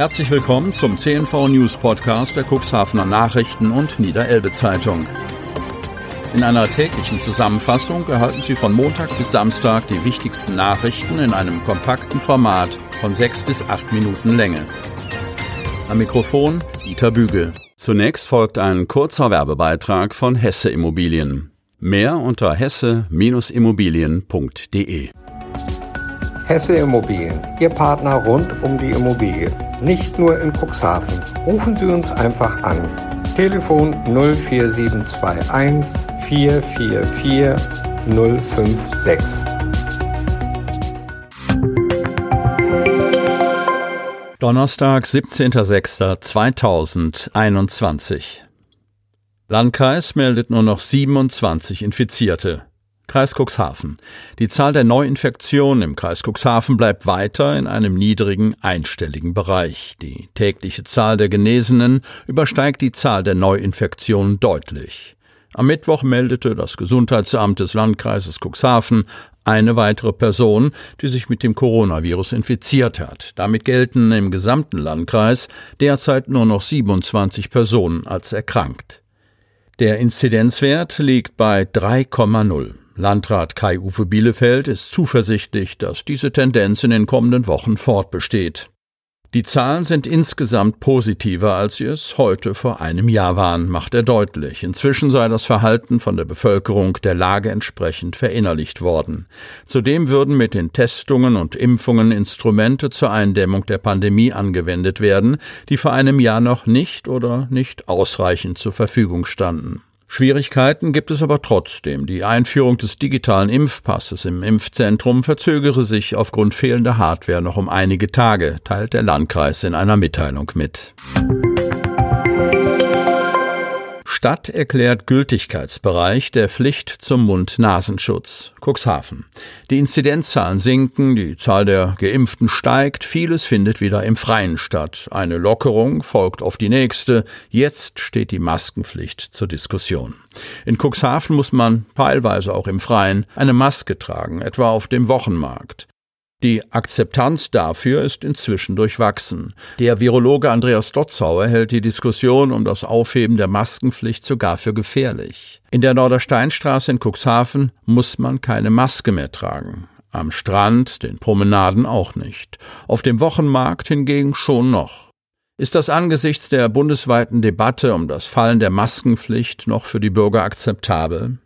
Herzlich willkommen zum CNV News Podcast der Cuxhavener Nachrichten und Niederelbe Zeitung. In einer täglichen Zusammenfassung erhalten Sie von Montag bis Samstag die wichtigsten Nachrichten in einem kompakten Format von sechs bis acht Minuten Länge. Am Mikrofon Dieter Bügel. Zunächst folgt ein kurzer Werbebeitrag von Hesse Immobilien. Mehr unter hesse-immobilien.de. Hesse Immobilien, Ihr Partner rund um die Immobilie. Nicht nur in Cuxhaven. Rufen Sie uns einfach an. Telefon 04721 444 056. Donnerstag, 17.06.2021. Landkreis meldet nur noch 27 Infizierte. Kreis Cuxhaven. Die Zahl der Neuinfektionen im Kreis Cuxhaven bleibt weiter in einem niedrigen einstelligen Bereich. Die tägliche Zahl der Genesenen übersteigt die Zahl der Neuinfektionen deutlich. Am Mittwoch meldete das Gesundheitsamt des Landkreises Cuxhaven eine weitere Person, die sich mit dem Coronavirus infiziert hat. Damit gelten im gesamten Landkreis derzeit nur noch 27 Personen als erkrankt. Der Inzidenzwert liegt bei 3,0. Landrat Kai-Uwe Bielefeld ist zuversichtlich, dass diese Tendenz in den kommenden Wochen fortbesteht. Die Zahlen sind insgesamt positiver, als sie es heute vor einem Jahr waren, macht er deutlich. Inzwischen sei das Verhalten von der Bevölkerung der Lage entsprechend verinnerlicht worden. Zudem würden mit den Testungen und Impfungen Instrumente zur Eindämmung der Pandemie angewendet werden, die vor einem Jahr noch nicht oder nicht ausreichend zur Verfügung standen. Schwierigkeiten gibt es aber trotzdem. Die Einführung des digitalen Impfpasses im Impfzentrum verzögere sich aufgrund fehlender Hardware noch um einige Tage, teilt der Landkreis in einer Mitteilung mit. Stadt erklärt Gültigkeitsbereich der Pflicht zum Mund-Nasenschutz. Cuxhaven. Die Inzidenzzahlen sinken, die Zahl der Geimpften steigt, vieles findet wieder im Freien statt. Eine Lockerung folgt auf die nächste. Jetzt steht die Maskenpflicht zur Diskussion. In Cuxhaven muss man teilweise auch im Freien eine Maske tragen, etwa auf dem Wochenmarkt. Die Akzeptanz dafür ist inzwischen durchwachsen. Der Virologe Andreas Dotzauer hält die Diskussion um das Aufheben der Maskenpflicht sogar für gefährlich. In der Nordersteinstraße in Cuxhaven muss man keine Maske mehr tragen. Am Strand, den Promenaden auch nicht. Auf dem Wochenmarkt hingegen schon noch. Ist das angesichts der bundesweiten Debatte um das Fallen der Maskenpflicht noch für die Bürger akzeptabel?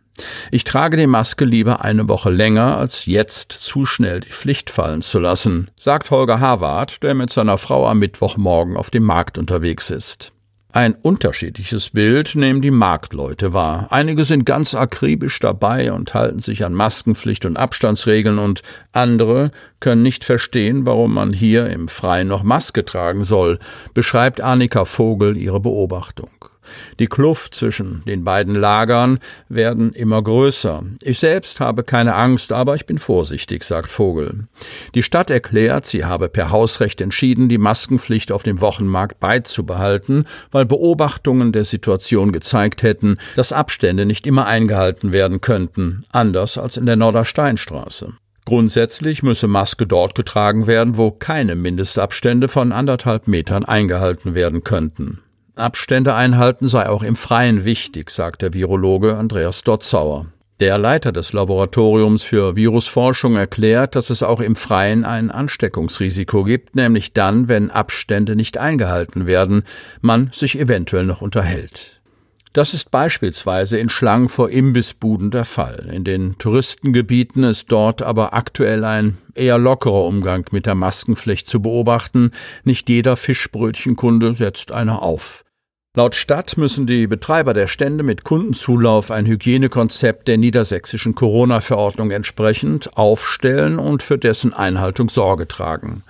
Ich trage die Maske lieber eine Woche länger, als jetzt zu schnell die Pflicht fallen zu lassen, sagt Holger Harvard, der mit seiner Frau am Mittwochmorgen auf dem Markt unterwegs ist. Ein unterschiedliches Bild nehmen die Marktleute wahr. Einige sind ganz akribisch dabei und halten sich an Maskenpflicht und Abstandsregeln und andere können nicht verstehen, warum man hier im Freien noch Maske tragen soll, beschreibt Annika Vogel ihre Beobachtung. Die Kluft zwischen den beiden Lagern werden immer größer. Ich selbst habe keine Angst, aber ich bin vorsichtig, sagt Vogel. Die Stadt erklärt, sie habe per Hausrecht entschieden, die Maskenpflicht auf dem Wochenmarkt beizubehalten, weil Beobachtungen der Situation gezeigt hätten, dass Abstände nicht immer eingehalten werden könnten, anders als in der Nordersteinstraße. Grundsätzlich müsse Maske dort getragen werden, wo keine Mindestabstände von anderthalb Metern eingehalten werden könnten. Abstände einhalten sei auch im Freien wichtig, sagt der Virologe Andreas Dotzauer. Der Leiter des Laboratoriums für Virusforschung erklärt, dass es auch im Freien ein Ansteckungsrisiko gibt, nämlich dann, wenn Abstände nicht eingehalten werden, man sich eventuell noch unterhält. Das ist beispielsweise in Schlangen vor Imbissbuden der Fall. In den Touristengebieten ist dort aber aktuell ein eher lockerer Umgang mit der Maskenpflicht zu beobachten. Nicht jeder Fischbrötchenkunde setzt eine auf. Laut Stadt müssen die Betreiber der Stände mit Kundenzulauf ein Hygienekonzept der niedersächsischen Corona-Verordnung entsprechend aufstellen und für dessen Einhaltung Sorge tragen.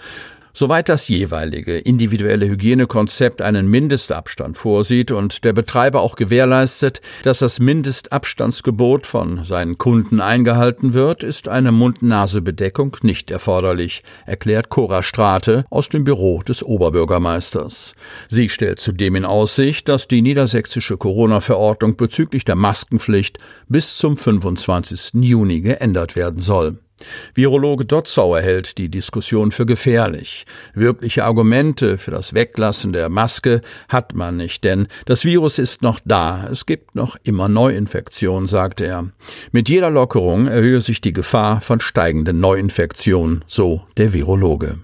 Soweit das jeweilige individuelle Hygienekonzept einen Mindestabstand vorsieht und der Betreiber auch gewährleistet, dass das Mindestabstandsgebot von seinen Kunden eingehalten wird, ist eine Mund-Nase-Bedeckung nicht erforderlich, erklärt Cora Strate aus dem Büro des Oberbürgermeisters. Sie stellt zudem in Aussicht, dass die niedersächsische Corona-Verordnung bezüglich der Maskenpflicht bis zum 25. Juni geändert werden soll. Virologe Dotzauer hält die Diskussion für gefährlich. Wirkliche Argumente für das Weglassen der Maske hat man nicht, denn das Virus ist noch da. Es gibt noch immer Neuinfektionen, sagt er. Mit jeder Lockerung erhöhe sich die Gefahr von steigenden Neuinfektionen, so der Virologe.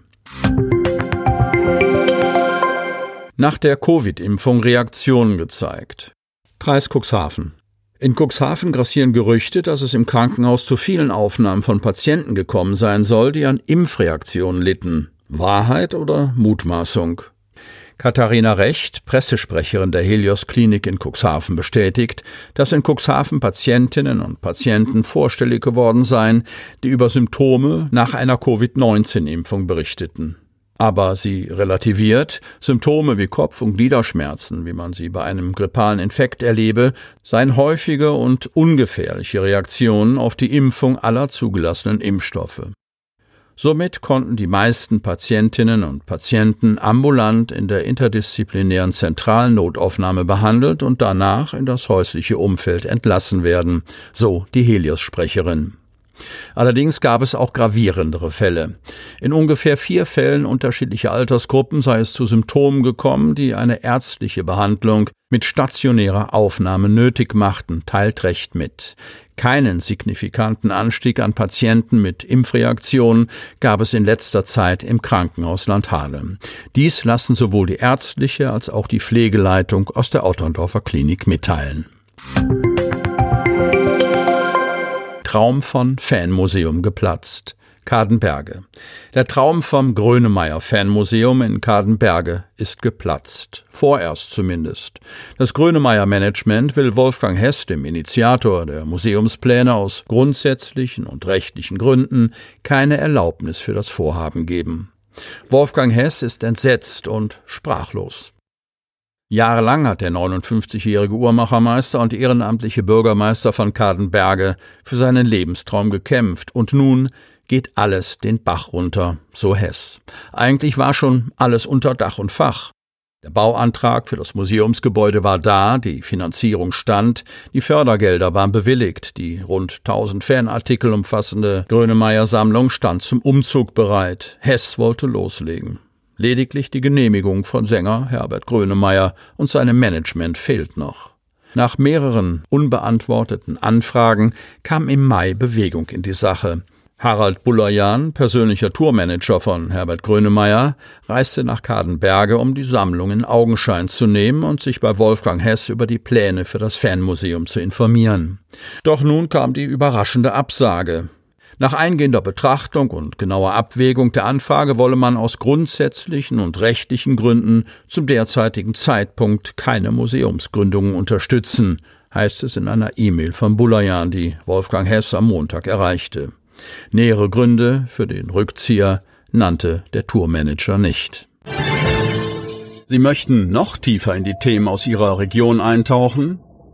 Nach der Covid-Impfung Reaktionen gezeigt. Kreis Cuxhaven. In Cuxhaven grassieren Gerüchte, dass es im Krankenhaus zu vielen Aufnahmen von Patienten gekommen sein soll, die an Impfreaktionen litten. Wahrheit oder Mutmaßung? Katharina Recht, Pressesprecherin der Helios Klinik in Cuxhaven, bestätigt, dass in Cuxhaven Patientinnen und Patienten vorstellig geworden seien, die über Symptome nach einer Covid-19-Impfung berichteten. Aber sie relativiert, Symptome wie Kopf- und Gliederschmerzen, wie man sie bei einem grippalen Infekt erlebe, seien häufige und ungefährliche Reaktionen auf die Impfung aller zugelassenen Impfstoffe. Somit konnten die meisten Patientinnen und Patienten ambulant in der interdisziplinären zentralen Notaufnahme behandelt und danach in das häusliche Umfeld entlassen werden, so die Helios-Sprecherin. Allerdings gab es auch gravierendere Fälle. In ungefähr vier Fällen unterschiedlicher Altersgruppen sei es zu Symptomen gekommen, die eine ärztliche Behandlung mit stationärer Aufnahme nötig machten, teilt recht mit. Keinen signifikanten Anstieg an Patienten mit Impfreaktionen gab es in letzter Zeit im Krankenhaus Landhadeln. Dies lassen sowohl die ärztliche als auch die Pflegeleitung aus der Otterndorfer Klinik mitteilen. Traum von Fanmuseum geplatzt. Kadenberge. Der Traum vom Grönemeyer Fanmuseum in Kadenberge ist geplatzt. Vorerst zumindest. Das Grönemeyer Management will Wolfgang Hess, dem Initiator der Museumspläne, aus grundsätzlichen und rechtlichen Gründen keine Erlaubnis für das Vorhaben geben. Wolfgang Hess ist entsetzt und sprachlos. Jahrelang hat der 59-jährige Uhrmachermeister und ehrenamtliche Bürgermeister von Kadenberge für seinen Lebenstraum gekämpft und nun geht alles den Bach runter, so Hess. Eigentlich war schon alles unter Dach und Fach. Der Bauantrag für das Museumsgebäude war da, die Finanzierung stand, die Fördergelder waren bewilligt, die rund 1000 Fanartikel umfassende Grönemeyer Sammlung stand zum Umzug bereit. Hess wollte loslegen. Lediglich die Genehmigung von Sänger Herbert Grönemeyer und seinem Management fehlt noch. Nach mehreren unbeantworteten Anfragen kam im Mai Bewegung in die Sache. Harald Bullerjan, persönlicher Tourmanager von Herbert Grönemeyer, reiste nach Kadenberge, um die Sammlung in Augenschein zu nehmen und sich bei Wolfgang Hess über die Pläne für das Fanmuseum zu informieren. Doch nun kam die überraschende Absage. Nach eingehender Betrachtung und genauer Abwägung der Anfrage wolle man aus grundsätzlichen und rechtlichen Gründen zum derzeitigen Zeitpunkt keine Museumsgründungen unterstützen, heißt es in einer E-Mail von Bulayan, die Wolfgang Hess am Montag erreichte. Nähere Gründe für den Rückzieher nannte der Tourmanager nicht. Sie möchten noch tiefer in die Themen aus Ihrer Region eintauchen?